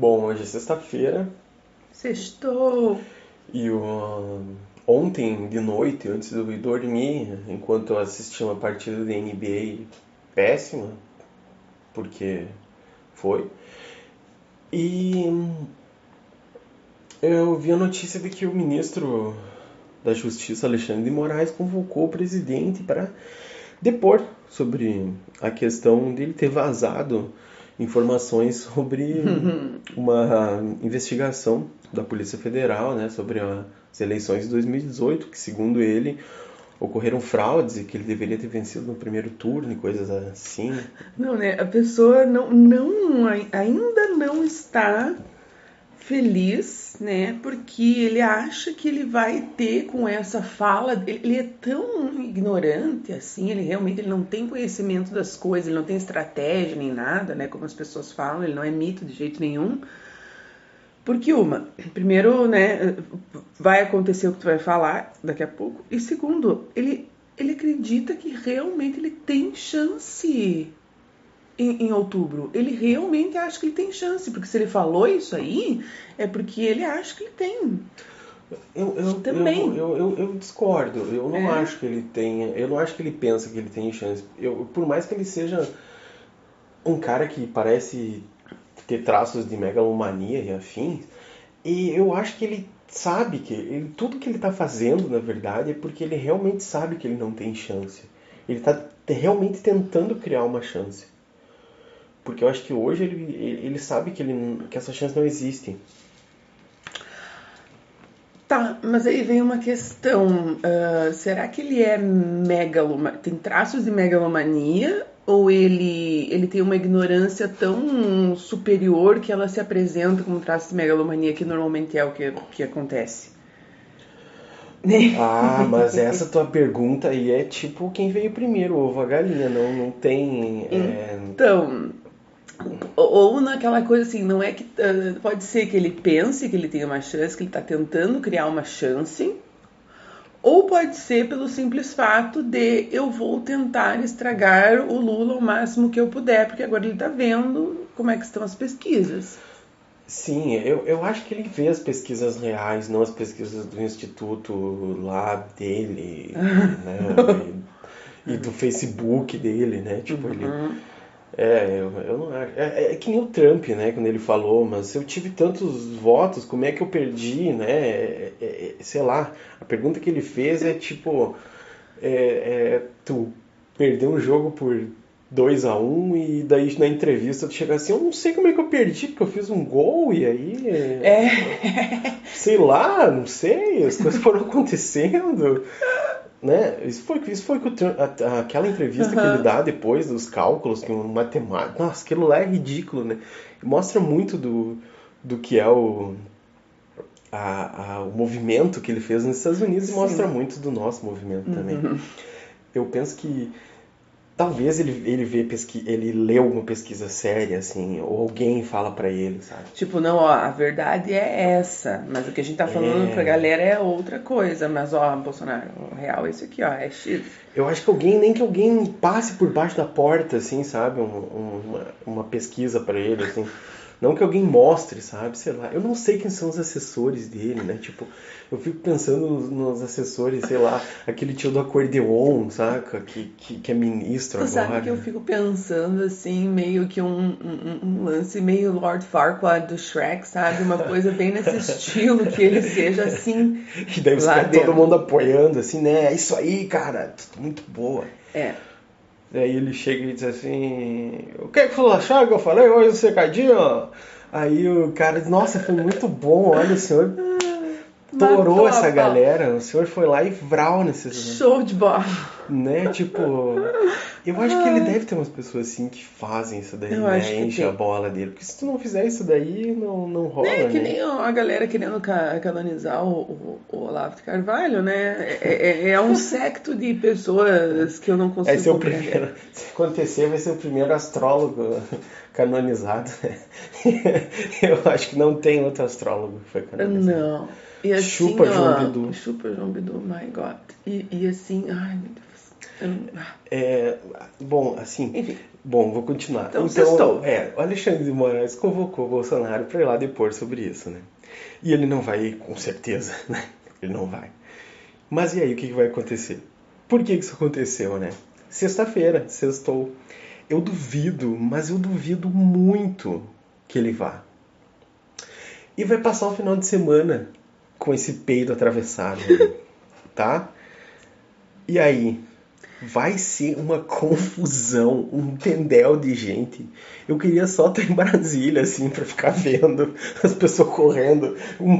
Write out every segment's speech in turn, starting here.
Bom, hoje é sexta-feira Sextou. e o- ontem de noite, antes de eu ir dormir, enquanto eu assistia uma partida de NBA péssima, porque foi, e eu vi a notícia de que o ministro da Justiça, Alexandre de Moraes, convocou o presidente para depor sobre a questão dele ter vazado informações sobre uma investigação da Polícia Federal, né, sobre as eleições de 2018, que segundo ele ocorreram fraudes e que ele deveria ter vencido no primeiro turno e coisas assim. Não, né? A pessoa não, não, ai- ainda não está feliz, né? Porque ele acha que ele vai ter com essa fala, ele, é tão ignorante assim, ele realmente ele não tem conhecimento das coisas, ele não tem estratégia nem nada, né? Como as pessoas falam, ele não é mito de jeito nenhum. Porque uma, primeiro, né, vai acontecer o que tu vai falar daqui a pouco, e segundo, ele ele acredita que realmente ele tem chance em, em outubro. Ele realmente acha que ele tem chance, porque se ele falou isso aí, é porque ele acha que ele tem. Eu, eu, Também. Eu, eu, eu, discordo. Eu não É. acho que ele tenha. Eu não acho que ele pensa que ele tem chance. Eu, por mais que ele seja um cara que parece ter traços de megalomania e afins, e eu acho que ele sabe que ele, tudo que ele está fazendo, na verdade, é porque ele realmente sabe que ele não tem chance. Ele está realmente tentando criar uma chance. Porque eu acho que hoje ele, ele sabe que, ele, que essa chance não existe. Tá, mas aí vem uma questão. ah, será que ele é megaloma... tem traços de megalomania? Ou ele, ele tem uma ignorância tão superior que ela se apresenta como traço de megalomania, que normalmente é o que, que acontece? Ah, mas essa tua pergunta aí é tipo quem veio primeiro, o ovo a galinha, não, não tem. é, Então, ou naquela coisa assim, não é que ah, pode ser que ele pense que ele tem uma chance, que ele está tentando criar uma chance, ou pode ser pelo simples fato de eu vou tentar estragar o Lula o máximo que eu puder, porque agora ele está vendo como é que estão as pesquisas. Sim, eu, eu acho que ele vê as pesquisas reais, não as pesquisas do instituto lá dele, né? E, e do Facebook dele, né? Tipo, ele. É, eu, eu não acho. É, é que nem o Trump, né? Quando ele falou, mas eu tive tantos votos, como é que eu perdi, né? É, é, é, sei lá, a pergunta que ele fez é tipo: é, é, tu perdeu um jogo por 2 a 1 um, e daí na entrevista tu chega assim, eu não sei como é que eu perdi, porque eu fiz um gol e aí. É, Sei lá, não sei, as coisas foram acontecendo. Né? Isso foi, isso foi que a- aquela entrevista que Aham. ele dá depois dos cálculos, que um matemático. Nossa, aquilo lá é ridículo, né? Mostra muito do, do que é o, a, a- o movimento que ele fez nos Estados Unidos e Sim. mostra muito do nosso movimento também. Uhum. Eu penso que talvez ele, ele, vê pesqui, ele leu uma pesquisa séria, assim, ou alguém fala pra ele, sabe? Tipo, não, ó, a verdade é essa, mas o que a gente tá falando É. pra galera é outra coisa. Mas, ó, Bolsonaro, o real é isso aqui, ó, é X. Eu acho que alguém, nem que alguém passe por baixo da porta, assim, sabe? Um- um- uma, uma pesquisa pra ele, assim. Não que alguém mostre, sabe? Sei lá. Eu não sei quem são os assessores dele, né? Tipo, eu fico pensando nos, nos assessores, sei lá, aquele tio do acordeon, saca? Que, que, que é ministro Tu agora. sabe que eu fico pensando, assim, meio que um, um- um lance meio Lord Farquaad do Shrek, sabe? Uma coisa bem nesse estilo, que ele seja assim. E daí dentro. todo mundo apoiando, assim, né? É isso aí, cara. Muito boa. É. Daí ele chega e diz assim: O que que vocês acharam que eu falei hoje no secadinho? Aí o cara diz: Nossa, foi muito bom, olha, o senhor torou a essa pau. galera, o senhor foi lá e vral nesses. Show de bola. Né? Tipo, eu acho que ele deve ter umas pessoas assim que fazem isso daí, Eu né? Enche a bola dele. Porque se tu não fizer isso daí, não, não rola. É que né? nem a galera querendo ca- canonizar o, o, o Olavo de Carvalho, né? É, é- é um secto de pessoas que eu não consigo o compreender. primeiro. Se acontecer, vai ser o primeiro astrólogo canonizado. Eu acho que não tem outro astrólogo que foi canonizado. Não. E assim, Chupa, ó, João Bidu. Chupa João Bidu, my God. E, e assim, ai meu Deus. É, bom, assim. Enfim. Bom, vou continuar. Então, sextou. é, o Alexandre de Moraes convocou o Bolsonaro para ir lá depor sobre isso, né? E ele não vai com certeza, né? Ele não vai. Mas e aí, o que, que vai acontecer? Por que, que isso aconteceu, né? Sexta-feira, sextou. Eu duvido, mas eu duvido muito que ele vá. E vai passar o final de semana com esse peido atravessado, tá? E aí, vai ser uma confusão, um tendel de gente. Eu queria só estar em Brasília, assim, para ficar vendo as pessoas correndo. Um,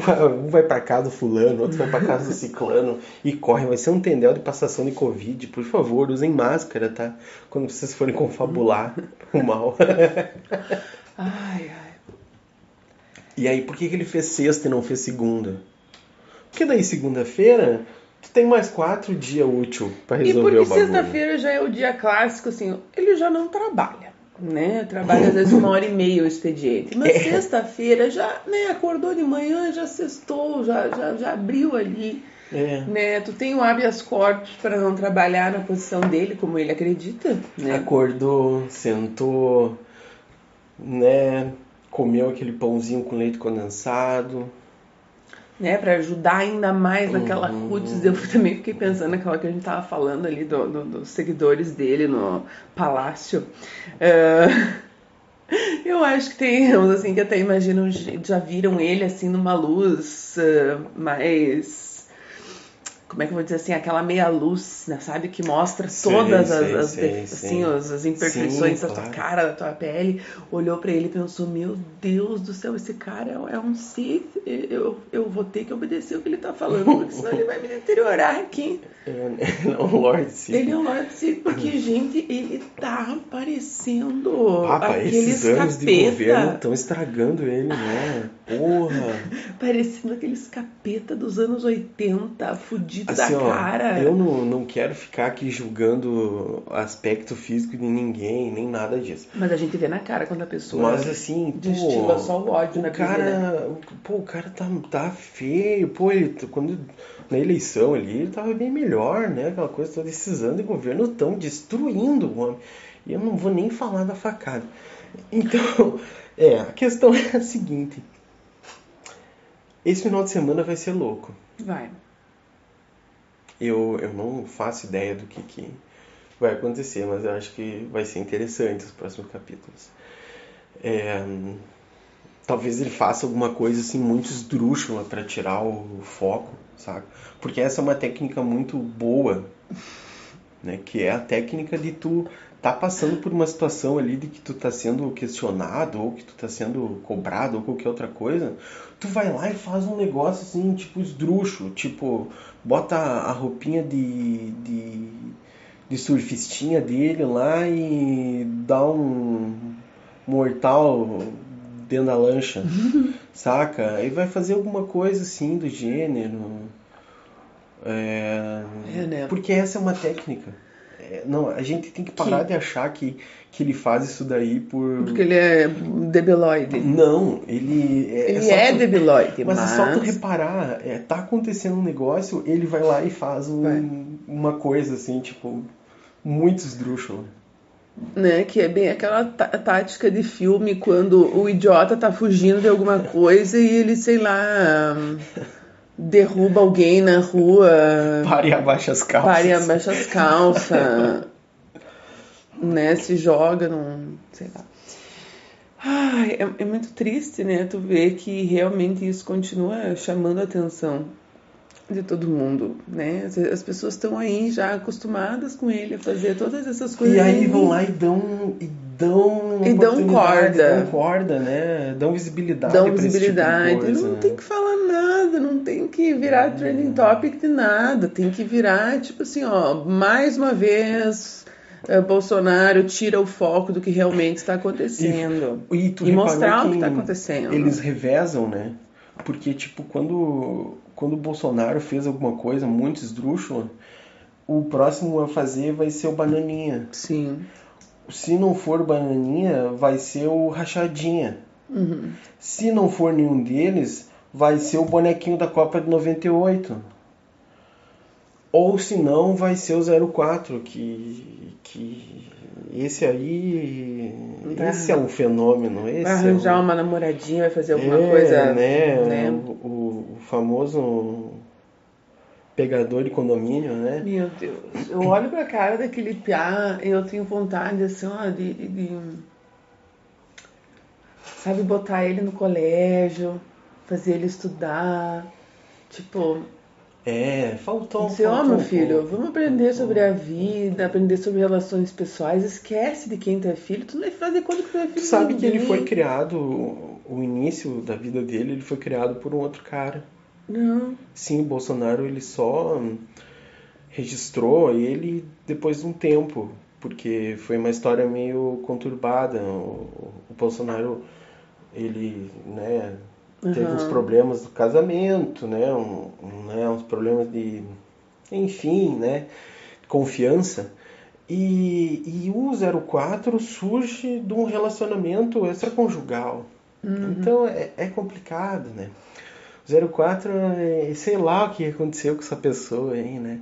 vai para casa do fulano, outro vai para casa do ciclano e corre. Vai ser um tendel de passação de Covid. Por favor, usem máscara, tá? Quando vocês forem confabular o mal. Ai, ai. E aí, por que, que ele fez sexta e não fez segunda? Porque daí, segunda-feira, tu tem mais quatro dias útil para E resolver porque o bagulho. sexta-feira já é o dia clássico, assim, ele já não trabalha, né? Trabalha às vezes uma hora e meia o expediente. Mas É. sexta-feira já, né, acordou de manhã, já sextou, já, já, já abriu ali, É. né? Tu tem o habeas corpus para não trabalhar na posição dele, como ele acredita, né? Acordou, sentou, né? Comeu aquele pãozinho com leite condensado. Né, para ajudar ainda mais naquela Uhum. cutis. Eu também fiquei pensando naquela que a gente tava falando ali do, do- dos seguidores dele no palácio. É, eu acho que tem uns assim que até imaginam, já viram ele assim numa luz é, mais. Como é que eu vou dizer assim? Aquela meia luz, né, sabe? Que mostra todas sei, as, as, sei, assim, sei. as, as imperfeições Sim, da tua claro. cara, da tua pele. Olhou pra ele e pensou: Meu Deus do céu, esse cara é, é um Sith. Eu, eu vou ter que obedecer o que ele tá falando, porque senão ele vai me deteriorar aqui. É, não, Lord Sith. Ele é um Lord Sith, porque, gente, ele tá parecendo Papa, aqueles esses anos de governo estão estragando ele, né? Porra! Parecendo aqueles capeta dos anos 80, fudido Assim, da ó, cara. eu não, não quero ficar aqui julgando aspecto físico de ninguém, nem nada disso. Mas a gente vê na cara quando a pessoa Mas assim, destila pô, só o ódio o na vida, né? cara, pô, o cara tá, tá feio, pô, ele, quando na eleição ali, ele tava bem melhor, né? Aquela coisa toda, esses anos de governo estão destruindo o homem. E eu não vou nem falar da facada. Então, é, a questão é a seguinte. Esse final de semana vai ser louco. Vai. Eu, eu não faço ideia do que, que vai acontecer, mas eu acho que vai ser interessante os próximos capítulos. É, talvez ele faça alguma coisa assim muito esdrúxula para tirar o foco, sabe? Porque essa é uma técnica muito boa, né? Que é a técnica de tu tá passando por uma situação ali de que tu tá sendo questionado ou que tu tá sendo cobrado ou qualquer outra coisa, tu vai lá e faz um negócio assim, tipo esdrúxulo, tipo, bota a roupinha de, de, de surfistinha dele lá e dá um mortal dentro da lancha, saca? Aí vai fazer alguma coisa assim do gênero. É, É, né? Porque essa é uma técnica. É, não, a gente tem que parar Que- de achar que, que ele faz isso daí por. Porque ele é debiloide. Não, ele. É, Ele só é tu- debiloide, Mas mas... é só tu reparar, é, tá acontecendo um negócio, ele vai lá e faz um- Vai. uma coisa assim, tipo, muito esdrúxula. né? Que é bem aquela tá- tática de filme quando o idiota tá fugindo de alguma coisa e ele, sei lá, derruba alguém na rua, Pare e abaixa as calças. para e abaixa as calças, né? Se joga num. sei lá. Ai, é, é muito triste, né? Tu ver que realmente isso continua chamando a atenção de todo mundo, né? As, as pessoas estão aí já acostumadas com ele a fazer todas essas coisas. E aí vão lá e dão. E dão, E dão corda. Dão corda, né? Dão visibilidade. dão tipo de visibilidade. coisa, não né? tem que falar nada, não tem que virar trending topic de nada. Tem que virar, tipo assim, ó, mais uma vez. eh, Bolsonaro tira o foco do que realmente está acontecendo. E, E reparou mostrar o que tá acontecendo. Eles revezam, né? Porque, tipo, quando, quando o Bolsonaro fez alguma coisa muito esdrúxula, o próximo a fazer vai ser o Bananinha. Sim. Se não for Bananinha, vai ser o Rachadinha. Uhum. Se não for nenhum deles, vai ser o bonequinho da Copa de 98. Ou se não, vai ser o 04, que, que esse aí. Vai- esse é um fenômeno. Esse Vai arranjar é um, uma namoradinha, vai fazer alguma é, coisa. né? né? O, o- famoso pegador de condomínio, né? Meu Deus, eu olho pra cara daquele piá e eu tenho vontade, assim, ó, de- de- Sabe, botar ele no colégio, fazer ele estudar. Tipo, É, faltou. dizer, ó, faltou meu um filho, pouco. vamos aprender sobre a vida, aprender sobre relações pessoais. Esquece de quem tu é filho, tu não vai fazer conta que tu é filho Tu sabe que ele foi criado, o início da vida dele, ele foi criado por um outro cara. Não, Sim, o Bolsonaro ele só registrou ele depois de um tempo, porque foi uma história meio conturbada. O, o Bolsonaro ele, né, teve Aham. uns problemas do casamento, né, um, um, né, uns problemas de, enfim, né, confiança. E, e o 04 surge de um relacionamento extraconjugal. Então é, é complicado, né? 04, é, sei lá o que aconteceu com essa pessoa aí, né?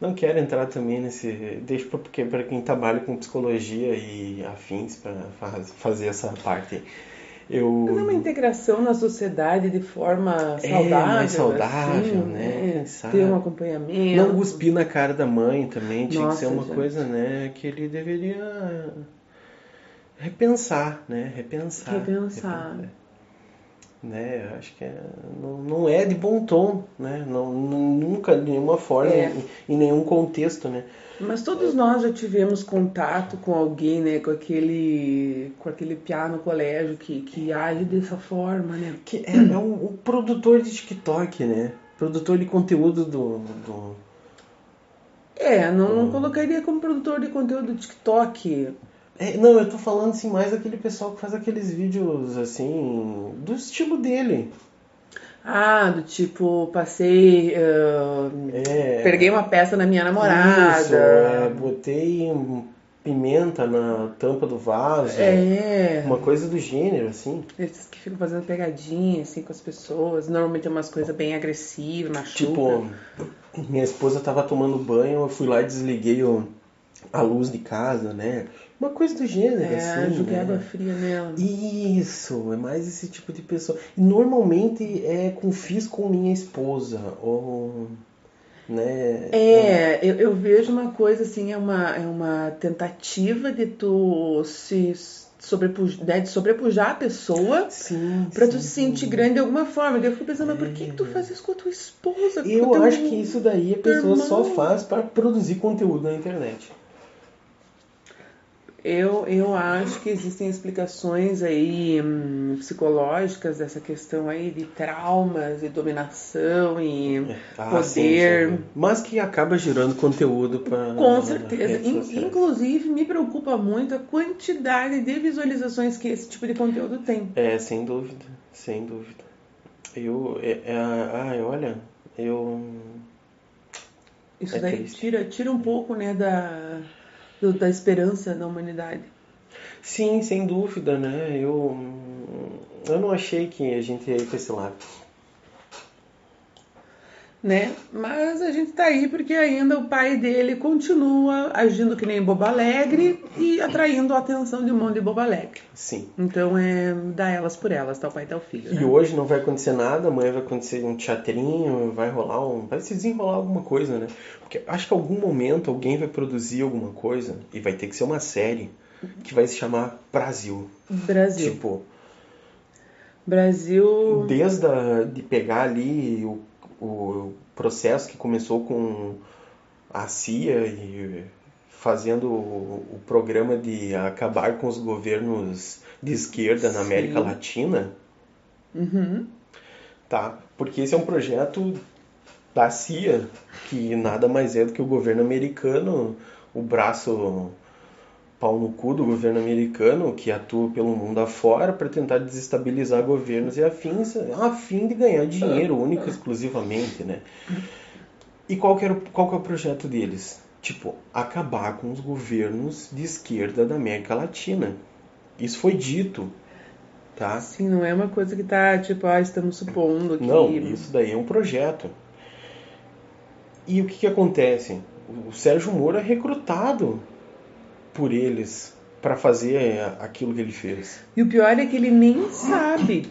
Não quero entrar também nesse. Deixa para quem trabalha com psicologia e afins para fazer essa parte. Eu. Mas é uma integração na sociedade de forma É, saudável. mais saudável, assim, né? Sabe? Ter um acompanhamento. Não cuspir na cara da mãe também, tinha Nossa, que ser uma gente. coisa, né, que ele deveria repensar, né? Repensar. Repensar. Repensar. Né, eu acho que é, não, não é de bom tom, né? Não, nu- nunca, de nenhuma forma, É. em, em nenhum contexto, né? Mas todos nós já tivemos contato com alguém, né? Com aquele, com aquele piá no colégio que, que age dessa forma, né? Que é, é um, um produtor de TikTok, né? Produtor de conteúdo do, do, É, não, não colocaria como produtor de conteúdo do TikTok. É, não, eu tô falando assim mais daquele pessoal que faz aqueles vídeos assim do estilo dele. Ah, do tipo, passei. ah, É, Peguei uma peça na minha namorada. Isso, é, botei pimenta na tampa do vaso. É. Uma coisa do gênero, assim. Esses que ficam fazendo pegadinha, assim, com as pessoas. Normalmente é umas coisas bem agressivas, machuca. Tipo, minha esposa tava tomando banho, eu fui lá e desliguei o, a luz de casa, né? Uma coisa do gênero, é, assim. joguei né? água fria nela. Isso, é mais esse tipo de pessoa. E normalmente é com fiz com minha esposa, ou. Né? É, eu, eu vejo uma coisa assim, é uma, é uma tentativa de tu se sobrepujar, né, de sobrepujar a pessoa pra tu se sentir grande de alguma forma. Eu fico pensando, mas por que, que tu faz isso com a tua esposa? Eu acho que isso daí a pessoa só irmão? faz para produzir conteúdo na internet. Eu, eu acho que existem explicações aí hum, psicológicas dessa questão aí de traumas e dominação e Ah, sim, poder. sim. Mas que acaba gerando conteúdo para. Com certeza. In- inclusive, me preocupa muito a quantidade de visualizações que esse tipo de conteúdo tem. É, sem dúvida, sem dúvida. Eu. É, é, ai, olha, eu. Isso É daí triste. tira, tira um pouco né, da, do- da esperança da humanidade. Sim, sem dúvida, né? Eu. Eu não achei que a gente ia ir pra esse lado. Né? Mas a gente tá aí porque ainda o pai dele continua agindo que nem boba alegre e atraindo a atenção de um monte de boba alegre. Sim. Então é dar elas por elas, tá o pai e tá filho. E Né? hoje não vai acontecer nada, amanhã vai acontecer um teatrinho, vai rolar um. Vai se desenrolar alguma coisa, né? Porque acho que em algum momento alguém vai produzir alguma coisa e vai ter que ser uma série que vai se chamar Brasil. Brasil. Tipo, Brasil. desde a, de pegar ali o, o processo que começou com a CIA e fazendo o, programa de acabar com os governos de esquerda na Sim. América Latina, Uhum. tá? Porque esse é um projeto da CIA, que nada mais é do que o governo americano, o braço pau no cu do governo americano, que atua pelo mundo afora para tentar desestabilizar governos e afins, a fim de ganhar dinheiro único e exclusivamente, né? E qual que, era, o- qual que é o projeto deles? Tipo, acabar com os governos de esquerda da América Latina. Isso foi dito, tá? Assim, não é uma coisa que tá, tipo, ah, estamos supondo que. Não, isso daí é um projeto. E o que, que acontece? O Sérgio Moro é recrutado por eles para fazer aquilo que ele fez. E o pior é que ele nem sabe.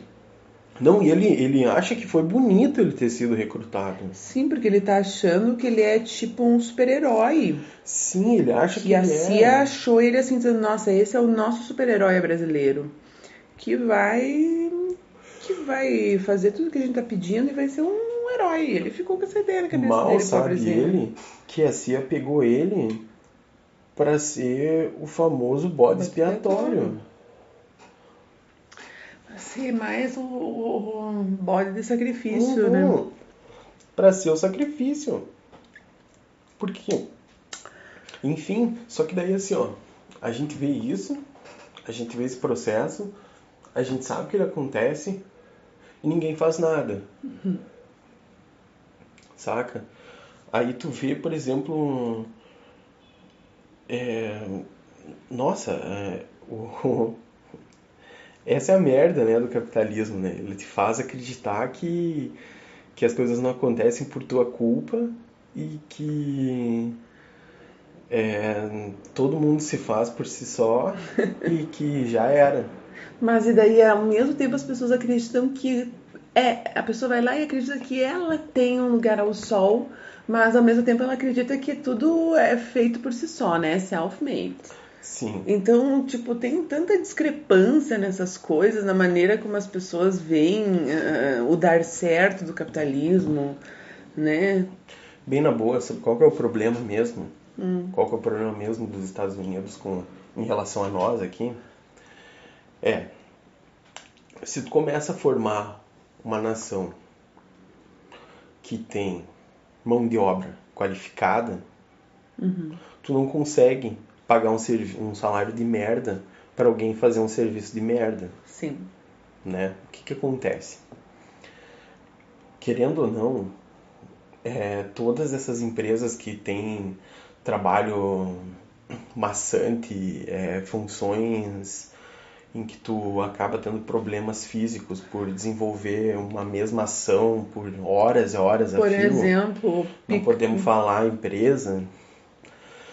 Não, e ele, ele acha que foi bonito ele ter sido recrutado. Sim, porque ele tá achando que ele é tipo um super-herói. Sim, ele acha que, Que a ele CIA é. achou ele assim, dizendo, nossa, esse é o nosso super-herói brasileiro. Que vai. que vai fazer tudo que a gente tá pedindo e vai ser um herói. Ele ficou com essa ideia na cabeça Mal dele, sabe pobrezinho. ele que a CIA pegou ele para ser o famoso bode expiatório. Ser mais o, o, o bode de sacrifício, né? Uhum. Para ser o sacrifício. Por quê? Enfim, só que daí assim, ó, a gente vê isso, a gente vê esse processo, a gente sabe que ele acontece e ninguém faz nada. Saca? Aí tu vê, por exemplo, um- é, nossa, é, o- essa é a merda, né, do capitalismo, né? Ele te faz acreditar que, que as coisas não acontecem por tua culpa e que é, todo mundo se faz por si só e que já era. Mas e daí, ao mesmo tempo, as pessoas acreditam que. É, a pessoa vai lá e acredita que ela tem um lugar ao sol, mas ao mesmo tempo ela acredita que tudo é feito por si só, né? Self-made. Sim. Então, tipo, tem tanta discrepância nessas coisas, na maneira como as pessoas veem ah, o dar certo do capitalismo, né? Bem na boa, sabe qual que é o problema mesmo? Hum. Qual que é o problema mesmo dos Estados Unidos com, em relação a nós aqui? É, se tu começa a formar uma nação que tem mão de obra qualificada, tu não consegue pagar um, um salário de merda para alguém fazer um serviço de merda Sim. né? O que que acontece? Querendo ou não, é, todas essas empresas que têm trabalho maçante, é, funções em que tu acaba tendo problemas físicos por desenvolver uma mesma ação por horas e horas a Por fio. exemplo, não pica- podemos falar empresa,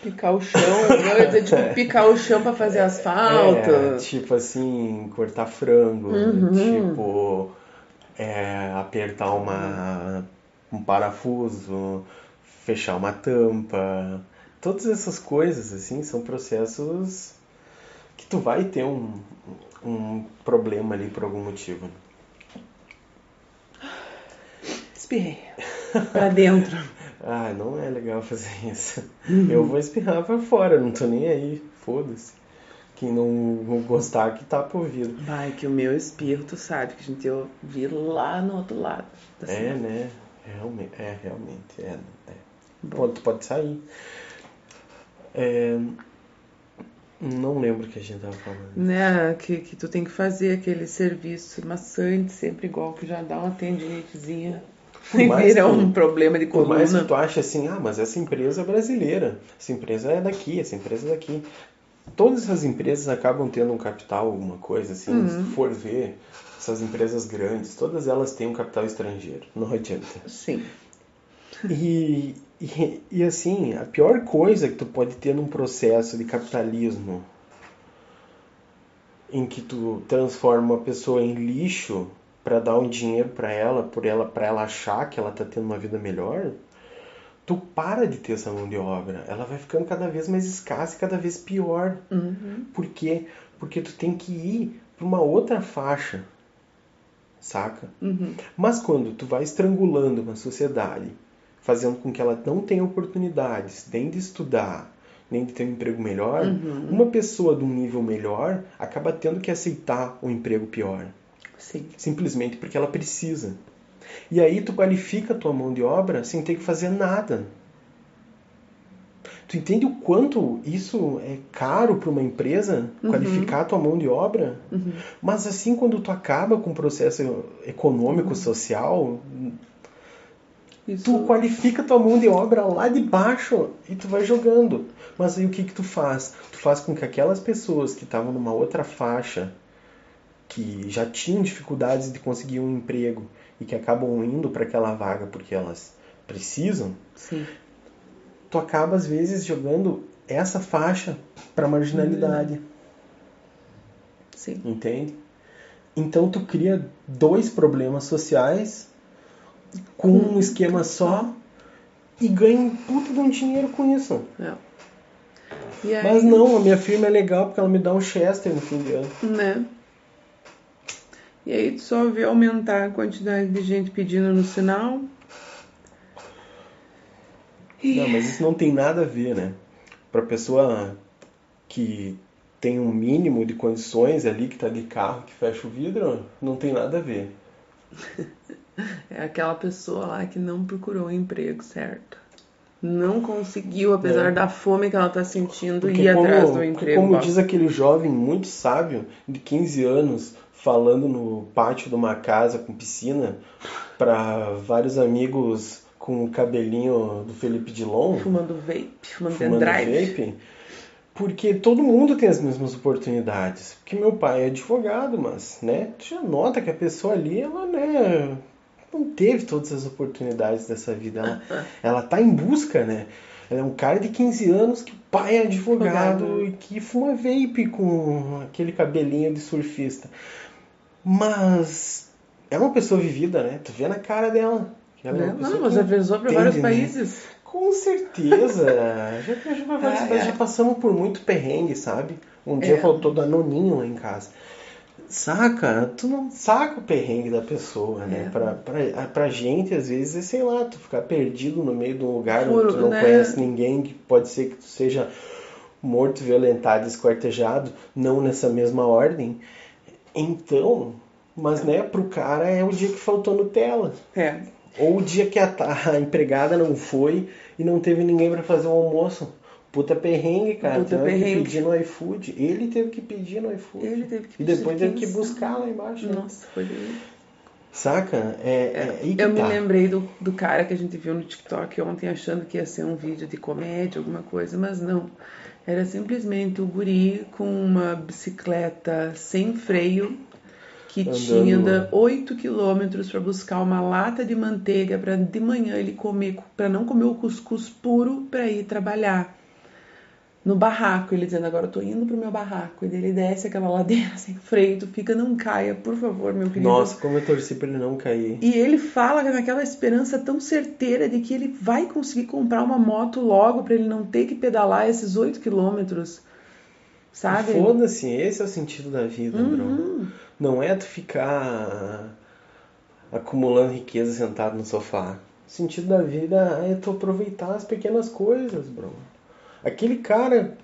picar o chão, eu ia tipo, picar o chão pra fazer asfalto. É, tipo assim, cortar frango, Uhum. tipo é, apertar uma, um parafuso, fechar uma tampa. Todas essas coisas, assim, são processos que tu vai ter um, um problema ali por algum motivo. Espirrei. Pra dentro. Ah, não é legal fazer isso. Eu vou espirrar pra fora, não tô nem aí. Foda-se. Quem não gostar que tá pro ouvido. Vai, que o meu espirro, tu sabe, que a gente ouve lá no outro lado. da É, né? Realmente, é, realmente, é. é. Bom. Pode, pode sair. É, não lembro o que a gente tava falando. Né, que, que tu tem que fazer aquele serviço maçante, sempre igual, que já dá uma tendinitezinha. E vira que- um problema de Por mais que coluna. tu ache assim, ah, mas essa empresa é brasileira, essa empresa é daqui, essa empresa é daqui. Todas essas empresas acabam tendo um capital, alguma coisa assim, Uhum. se tu for ver, essas empresas grandes, todas elas têm um capital estrangeiro, não adianta. Sim. E, e, e assim, a pior coisa que tu pode ter num processo de capitalismo em que tu transforma uma pessoa em lixo para dar um dinheiro para ela, por ela para ela achar que ela tá tendo uma vida melhor, tu para de ter essa mão de obra. Ela vai ficando cada vez mais escassa e cada vez pior. Uhum. Por quê? Porque tu tem que ir para uma outra faixa. Saca? Uhum. Mas quando tu vai estrangulando uma sociedade, fazendo com que ela não tenha oportunidades nem de estudar, nem de ter um emprego melhor, Uhum. uma pessoa de um nível melhor acaba tendo que aceitar um emprego pior, Sim. simplesmente porque ela precisa. E aí tu qualifica a tua mão de obra sem ter que fazer nada. Tu entende o quanto isso é caro para uma empresa qualificar a tua mão de obra? Uhum. Mas assim, quando tu acaba com o processo econômico, social, Isso. tu qualifica tua mão de obra lá de baixo e tu vai jogando. Mas aí o que que tu faz? Tu faz com que aquelas pessoas que estavam numa outra faixa, que já tinham dificuldades de conseguir um emprego e que acabam indo para aquela vaga porque elas precisam, Sim. tu acaba às vezes jogando essa faixa para marginalidade, Sim. entende? Então tu cria dois problemas sociais com um esquema só e ganha um puta de um dinheiro com isso. É. Aí, Mas não, a minha firma é legal porque ela me dá um Chester no fim de ano. Né? E aí tu só vê aumentar a quantidade de gente pedindo no sinal. Não, mas isso não tem nada a ver, né? Pra pessoa que tem um mínimo de condições ali, que tá de carro, que fecha o vidro, não tem nada a ver. É aquela pessoa lá que não procurou o emprego certo. Não conseguiu, apesar É. da fome que ela tá sentindo, Porque ir como, atrás do emprego. como diz aquele jovem muito sábio, de 15 anos, falando no pátio de uma casa com piscina, para vários amigos com o cabelinho do Felipe Dilon, Fumando vape, fumando, fumando pendrive. vape, porque todo mundo tem as mesmas oportunidades. Porque meu pai é advogado, mas, né, tu já nota que a pessoa ali, ela, né, não teve todas as oportunidades dessa vida. Ela, ela tá em busca, né? Ela é um cara de 15 anos que o pai é advogado Advogado. e que fuma vape com aquele cabelinho de surfista. Mas é uma pessoa vivida, né? Tu vê na cara dela. ela é Né? Não, mas já viajou para vários né? países. Com certeza. já viajou pra vários países, já passamos por muito perrengue, sabe? Um dia É. faltou danoninho lá em casa. Saca? Tu não saca o perrengue da pessoa, né? É. Pra, pra, pra gente, às vezes, é, sei lá, tu ficar perdido no meio de um lugar Furo, onde tu não né? conhece ninguém, que pode ser que tu seja morto, violentado, esquartejado, não nessa mesma ordem. Então, mas né, pro cara é o dia que faltou Nutella. É. Ou o dia que a, a empregada não foi e não teve ninguém pra fazer o almoço. Puta perrengue, cara. Puta teve perrengue. que pedir no iFood. Ele teve que pedir no iFood. Ele teve que E pedir depois teve que buscar lá embaixo. né? Nossa, foi lindo. Saca? É, é, que Eu me tá. lembrei do, do cara que a gente viu no TikTok ontem achando que ia ser um vídeo de comédia, alguma coisa, mas não. Era simplesmente o guri com uma bicicleta sem freio que Andando. tinha anda 8 quilômetros para buscar uma lata de manteiga para de manhã ele comer, para não comer o cuscuz puro para ir trabalhar. No barraco, ele dizendo, agora eu tô indo pro meu barraco. E daí ele desce aquela ladeira sem freio, tu fica, não caia, por favor, meu querido. Nossa, como eu torci pra ele não cair. E ele fala naquela esperança tão certeira de que ele vai conseguir comprar uma moto logo para ele não ter que pedalar esses 8 quilômetros. Sabe? Foda-se, esse é o sentido da vida. Uhum. Não é tu ficar acumulando riqueza sentado no sofá. O sentido da vida é tu aproveitar as pequenas coisas, bro. Aquele cara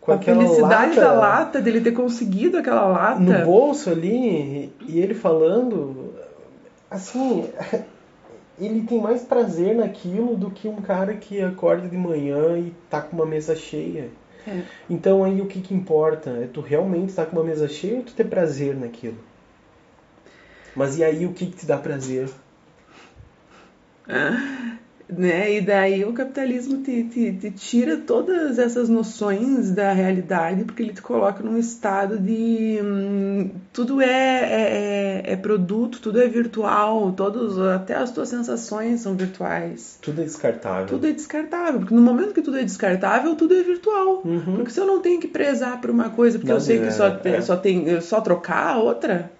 com a aquela felicidade lata da lata, dele ter conseguido aquela lata. no bolso ali e ele falando, assim, ele tem mais prazer naquilo do que um cara que acorda de manhã e tá com uma mesa cheia. É. Então aí o que que importa? É tu realmente estar com uma mesa cheia ou tu ter prazer naquilo? Mas e aí o que que te dá prazer? Né? E daí o capitalismo te, te, te tira todas essas noções da realidade porque ele te coloca num estado de hum, tudo é, é, é- é produto, tudo é virtual, todos, até as tuas sensações são virtuais. Tudo é descartável. Tudo é descartável, porque no momento que tudo é descartável, tudo é virtual. Uhum. Porque se eu não tenho que prezar por uma coisa, porque Não, eu sei é- que só, é. só tem só trocar a outra,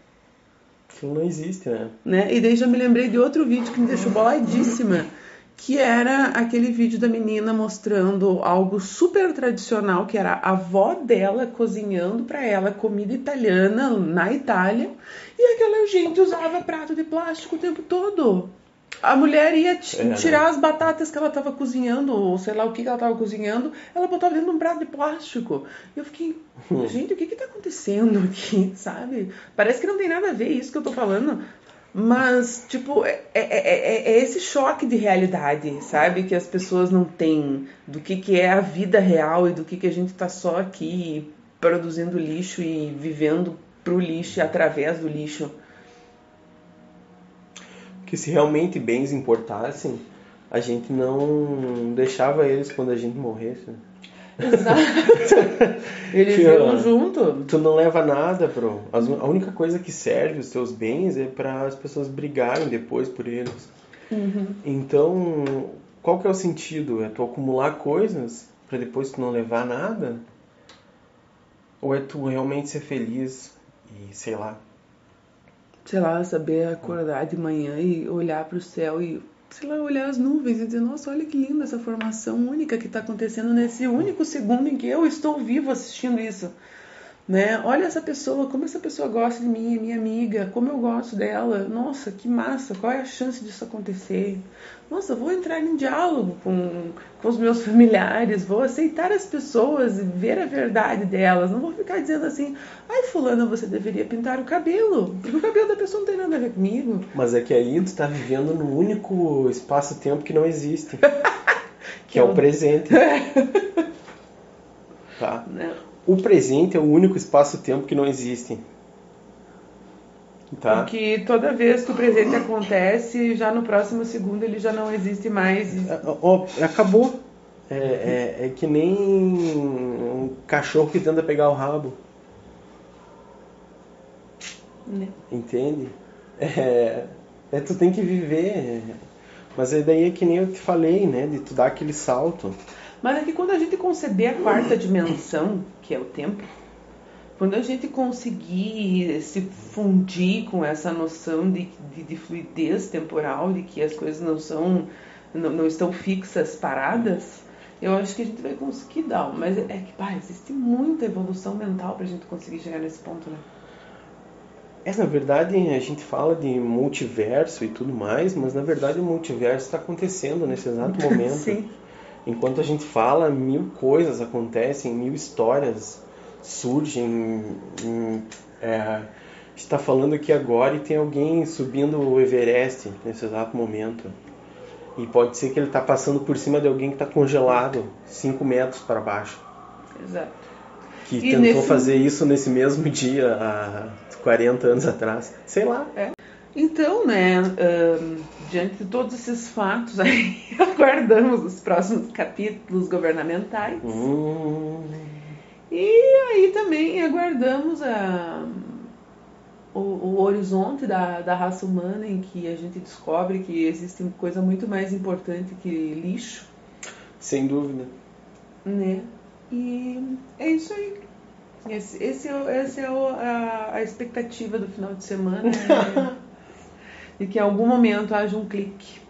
Aquilo não existe, né? né? E daí já me lembrei de outro vídeo que me deixou boladíssima, que era aquele vídeo da menina mostrando algo super tradicional, que era a avó dela cozinhando para ela comida italiana na Itália, e aquela gente usava prato de plástico o tempo todo. A mulher ia É, tirar as batatas que ela estava cozinhando, ou sei lá o que, que ela estava cozinhando, ela botava dentro de um prato de plástico. E eu fiquei, gente, o que que tá acontecendo aqui, sabe? Parece que não tem nada a ver isso que eu tô falando. Mas, tipo, é, é, é- é esse choque de realidade, sabe? Que as pessoas não têm do que, que é a vida real e do que, que a gente tá só aqui produzindo lixo e vivendo pro lixo e através do lixo. Que se realmente bens importassem, a gente não deixava eles quando a gente morresse. Exato. Eles ó, junto. Tu não leva nada, bro. As- A única coisa que serve os teus bens é para as pessoas brigarem depois por eles. Uhum. Então, qual que é o sentido? É tu acumular coisas para depois tu não levar nada? Ou é tu realmente ser feliz e sei lá? Sei lá, saber acordar de manhã e olhar para o céu e, sei lá, olhar as nuvens e dizer, nossa, olha que linda essa formação única que está acontecendo nesse único segundo em que eu estou vivo assistindo isso né? Olha essa pessoa, como essa pessoa gosta de mim, é minha amiga, como eu gosto dela. Nossa, que massa, qual é a chance disso acontecer? Nossa, vou entrar em diálogo com, com os meus familiares, vou aceitar as pessoas e ver a verdade delas. Não vou ficar dizendo assim, ai fulana, você deveria pintar o cabelo, porque o cabelo da pessoa não tem nada a ver comigo. Mas é que aí tu tá vivendo no único espaço-tempo que não existe. que é o presente. tá? Não. O presente é o único espaço-tempo que não existe. Tá? Porque toda vez que o presente acontece, já no próximo segundo ele já não existe mais. É, acabou. É, é, é, que nem um cachorro que tenta pegar o rabo. Né? Entende? É, é, tu tem que viver. Mas é daí é que nem eu te falei, né? De tu dar aquele salto. Mas é que quando a gente conceber a quarta dimensão, que é o tempo, quando a gente conseguir se fundir com essa noção de, de, de fluidez temporal, de que as coisas não são, não, não, estão fixas, paradas, eu acho que a gente vai conseguir dar. Mas é que, pá, existe muita evolução mental para a gente conseguir chegar nesse ponto, né? É, na verdade, a gente fala de multiverso e tudo mais, mas na verdade o multiverso está acontecendo nesse exato momento. Sim. Enquanto a gente fala, mil coisas acontecem, mil histórias surgem. é, está falando aqui agora e tem alguém subindo o Everest nesse exato momento. E pode ser que ele está passando por cima de alguém que está congelado 5 metros para baixo. Exato. Que E tentou nesse- fazer isso nesse mesmo dia há 40 anos atrás. Sei lá. Então, né, ahn, diante de todos esses fatos aí, aguardamos os próximos capítulos governamentais. Hum, E aí também aguardamos a, o, o horizonte da, da raça humana em que a gente descobre que existe coisa muito mais importante que lixo, sem dúvida. né? E é isso aí. Esse, esse é, essa é o- a, a expectativa do final de semana. né? de que em algum momento haja um clique.